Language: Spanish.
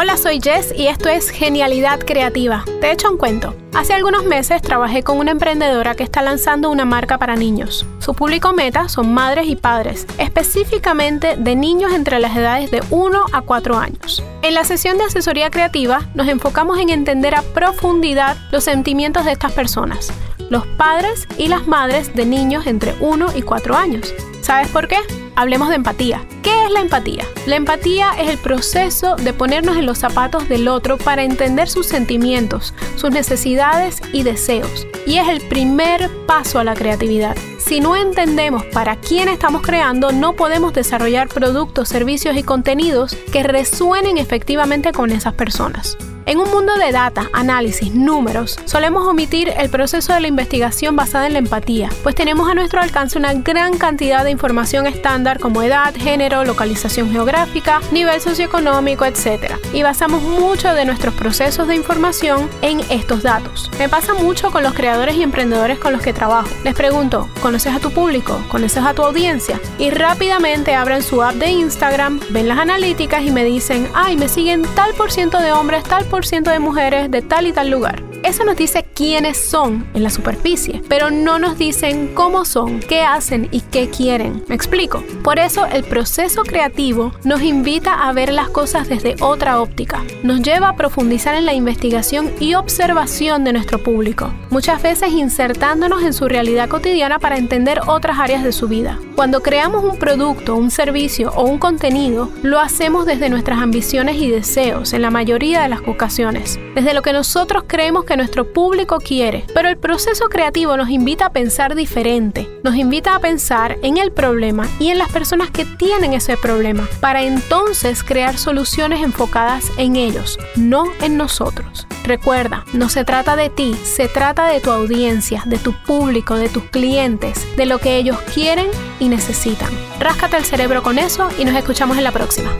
Hola, soy Jess y esto es Genialidad Creativa. Te hecho un cuento. Hace algunos meses trabajé con una emprendedora que está lanzando una marca para niños. Su público meta son madres y padres, específicamente de niños entre las edades de 1 a 4 años. En la sesión de asesoría creativa nos enfocamos en entender a profundidad los sentimientos de estas personas, los padres y las madres de niños entre 1 y 4 años. ¿Sabes por qué? Hablemos de empatía. ¿Qué es la empatía? La empatía es el proceso de ponernos en los zapatos del otro para entender sus sentimientos, sus necesidades y deseos. Y es el primer paso a la creatividad. Si no entendemos para quién estamos creando, no podemos desarrollar productos, servicios y contenidos que resuenen efectivamente con esas personas. En un mundo de data, análisis, números, solemos omitir el proceso de la investigación basada en la empatía, pues tenemos a nuestro alcance una gran cantidad de información estándar como edad, género, localización geográfica, nivel socioeconómico, etc. Y basamos mucho de nuestros procesos de información en estos datos. Me pasa mucho con los creadores y emprendedores con los que trabajo. Les pregunto, ¿conoces a tu público? ¿Conoces a tu audiencia? Y rápidamente abren su app de Instagram, ven las analíticas y me dicen, ay, me siguen tal por ciento de hombres, tal por de mujeres de tal y tal lugar. Eso nos dice quiénes son en la superficie, pero no nos dicen cómo son, qué hacen y qué quieren. ¿Me explico? Por eso el proceso creativo nos invita a ver las cosas desde otra óptica. Nos lleva a profundizar en la investigación y observación de nuestro público, muchas veces insertándonos en su realidad cotidiana para entender otras áreas de su vida. Cuando creamos un producto, un servicio o un contenido, lo hacemos desde nuestras ambiciones y deseos en la mayoría de las ocasiones, desde lo que nosotros creemos que nuestro público quiere. Pero el proceso creativo nos invita a pensar diferente, nos invita a pensar en el problema y en las personas que tienen ese problema, para entonces crear soluciones enfocadas en ellos, no en nosotros. Recuerda, no se trata de ti, se trata de tu audiencia, de tu público, de tus clientes, de lo que ellos quieren y necesitan. Ráscate el cerebro con eso y nos escuchamos en la próxima.